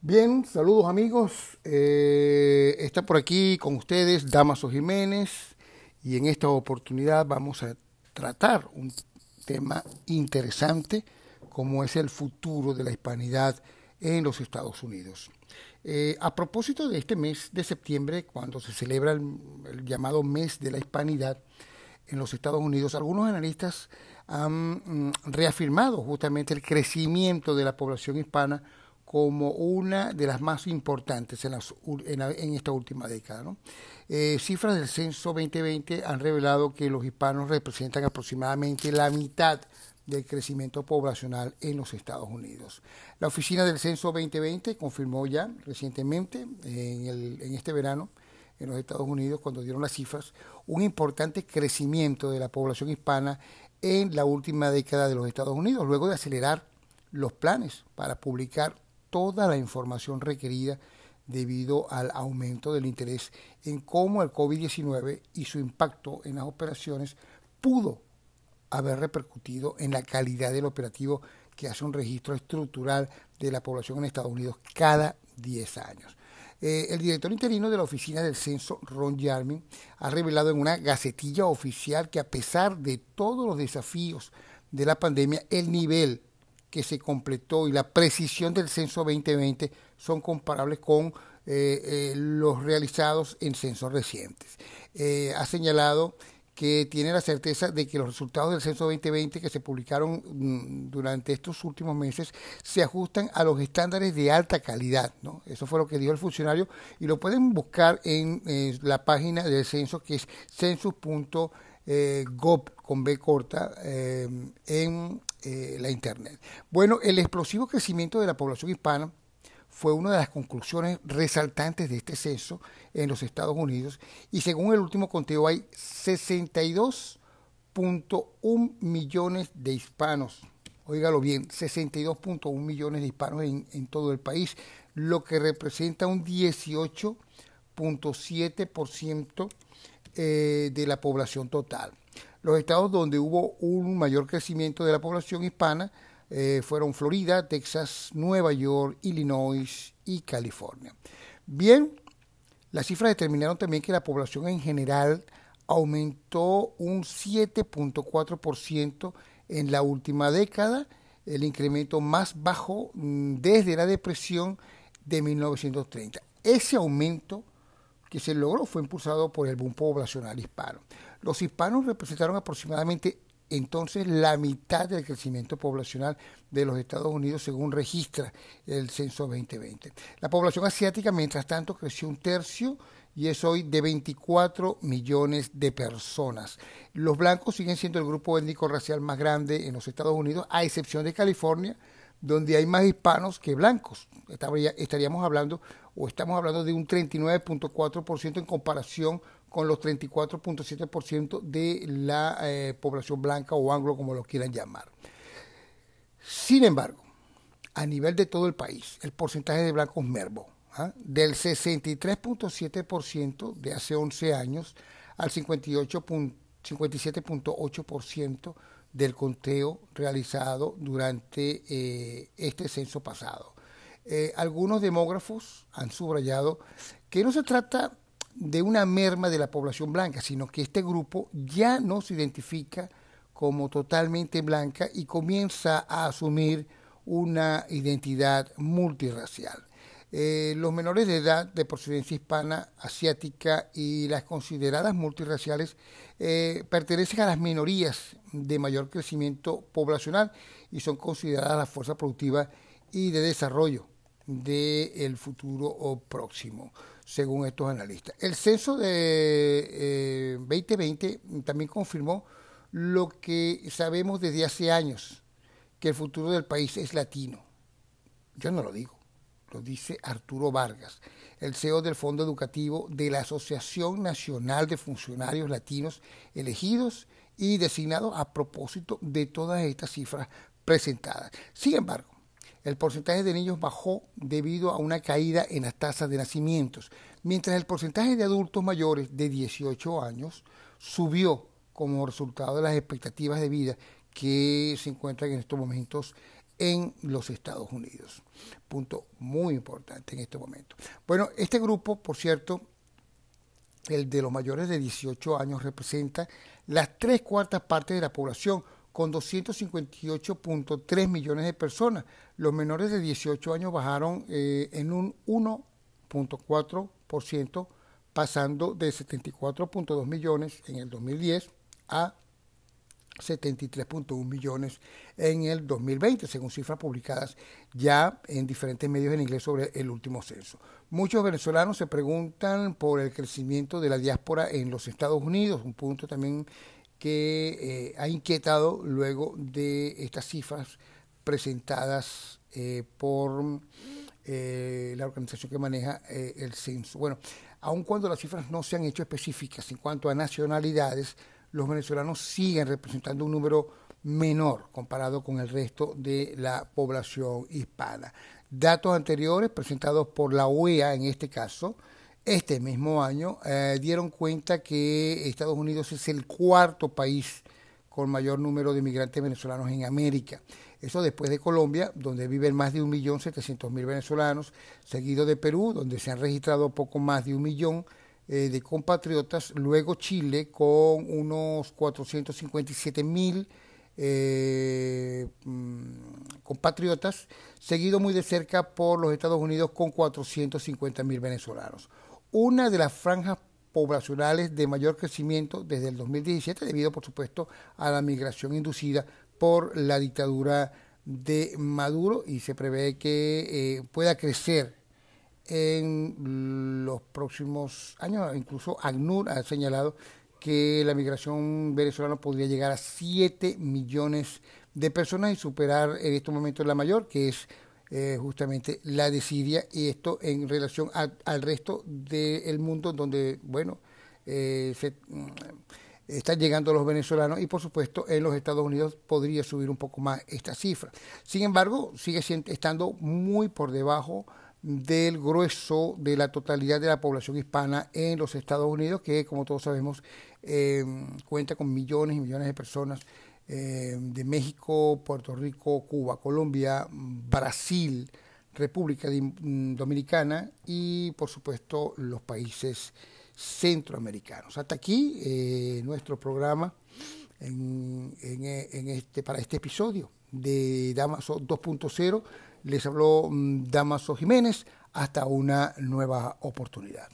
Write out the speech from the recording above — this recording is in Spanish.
Bien, saludos amigos. Eh, está por aquí con ustedes Damaso Jiménez y en esta oportunidad vamos a tratar un tema interesante como es el futuro de la hispanidad en los Estados Unidos. Eh, a propósito de este mes de septiembre, cuando se celebra el, llamado mes de la hispanidad en los Estados Unidos, algunos analistas han mm, reafirmado justamente el crecimiento de la población hispana como una de las más importantes en, esta última década. Eh, cifras del censo 2020 han revelado que los hispanos representan aproximadamente la mitad del crecimiento poblacional en los Estados Unidos. La oficina del censo 2020 confirmó ya recientemente, en, en este verano, en los Estados Unidos, cuando dieron las cifras, un importante crecimiento de la población hispana en la última década de los Estados Unidos, luego de acelerar los planes para publicar toda la información requerida debido al aumento del interés en cómo el COVID-19 y su impacto en las operaciones pudo haber repercutido en la calidad del operativo que hace un registro estructural de la población en Estados Unidos cada 10 años. Eh, el director interino de la Oficina del Censo, Ron Yarmin, ha revelado en una gacetilla oficial que a pesar de todos los desafíos de la pandemia, el nivel que se completó y la precisión del censo 2020 son comparables con eh, eh, los realizados en censos recientes. Ha señalado que tiene la certeza de que los resultados del censo 2020 que se publicaron mm, durante estos últimos meses se ajustan a los estándares de alta calidad. ¿no? Eso fue lo que dijo el funcionario y lo pueden buscar en la página del censo que es census.gov con B corta en eh, la Internet. Bueno, el explosivo crecimiento de la población hispana fue una de las conclusiones resaltantes de este censo en los Estados Unidos y según el último conteo hay 62.1 millones de hispanos. Óigalo bien, 62.1 millones de hispanos en, todo el país, lo que representa un 18.7% eh, de la población total. Los estados donde hubo un mayor crecimiento de la población hispana eh, fueron Florida, Texas, Nueva York, Illinois y California. Bien, las cifras determinaron también que la población en general aumentó un 7.4% en la última década, el incremento más bajo mm, desde la depresión de 1930. Ese aumento que se logró fue impulsado por el boom poblacional hispano. Los hispanos representaron aproximadamente entonces la mitad del crecimiento poblacional de los Estados Unidos según registra el censo 2020. La población asiática, mientras tanto, creció un tercio y es hoy de 24 millones de personas. Los blancos siguen siendo el grupo étnico racial más grande en los Estados Unidos, a excepción de California, donde hay más hispanos que blancos. Estaríamos hablando o estamos hablando de un 39.4% en comparación con los 34.7% de la eh, población blanca o anglo, como lo quieran llamar. Sin embargo, a nivel de todo el país, el porcentaje de blancos merbo, ¿ah? del 63.7% de hace 11 años al 57.8% del conteo realizado durante eh, este censo pasado. Eh, algunos demógrafos han subrayado que no se trata de una merma de la población blanca, sino que este grupo ya no se identifica como totalmente blanca y comienza a asumir una identidad multirracial. Eh, los menores de edad de procedencia hispana, asiática y las consideradas multirraciales eh, pertenecen a las minorías de mayor crecimiento poblacional y son consideradas la fuerza productiva y de desarrollo del futuro próximo según estos analistas. El censo de 2020 eh, también confirmó lo que sabemos desde hace años, que el futuro del país es latino. Yo no lo digo, lo dice Arturo Vargas, el CEO del Fondo Educativo de la Asociación Nacional de Funcionarios Latinos elegidos y designados a propósito de todas estas cifras presentadas. Sin embargo, el porcentaje de niños bajó debido a una caída en las tasas de nacimientos, mientras el porcentaje de adultos mayores de 18 años subió como resultado de las expectativas de vida que se encuentran en estos momentos en los Estados Unidos. Punto muy importante en este momento. Bueno, este grupo, por cierto, el de los mayores de 18 años, representa las tres cuartas partes de la población, con 258.3 millones de personas. Los menores de 18 años bajaron eh, en un 1.4%, pasando de 74.2 millones en el 2010 a 73.1 millones en el 2020, según cifras publicadas ya en diferentes medios en inglés sobre el último censo. Muchos venezolanos se preguntan por el crecimiento de la diáspora en los Estados Unidos, un punto también que eh, ha inquietado luego de estas cifras presentadas eh, por eh, la organización que maneja el censo. Bueno, aun cuando las cifras no se han hecho específicas en cuanto a nacionalidades, los venezolanos siguen representando un número menor comparado con el resto de la población hispana. Datos anteriores presentados por la OEA en este caso, este mismo año, eh, dieron cuenta que Estados Unidos es el cuarto país con mayor número de migrantes venezolanos en América. Eso después de Colombia, donde viven más de 1.700.000 venezolanos, seguido de Perú, donde se han registrado poco más de un millón eh, de compatriotas, luego Chile con unos 457 mil eh, mm, compatriotas, seguido muy de cerca por los Estados Unidos con 450 mil venezolanos. Una de las franjas poblacionales de mayor crecimiento desde el 2017, debido por supuesto a la migración inducida por la dictadura de Maduro y se prevé que eh, pueda crecer en los próximos años. Incluso ACNUR ha señalado que la migración venezolana podría llegar a 7 millones de personas y superar en estos momentos la mayor, que es eh, justamente la de Siria, y esto en relación al resto del mundo donde, bueno, eh, se, mm, están llegando los venezolanos y por supuesto en los Estados Unidos podría subir un poco más esta cifra. Sin embargo, sigue estando muy por debajo del grueso de la totalidad de la población hispana en los Estados Unidos, que como todos sabemos eh, cuenta con millones y millones de personas eh, de México, Puerto Rico, Cuba, Colombia, Brasil, República Dominicana y por supuesto los países centroamericanos. Hasta aquí eh, nuestro programa en, en, este, para este episodio de Damaso 2.0 les habló mm, Damaso Jiménez. Hasta una nueva oportunidad.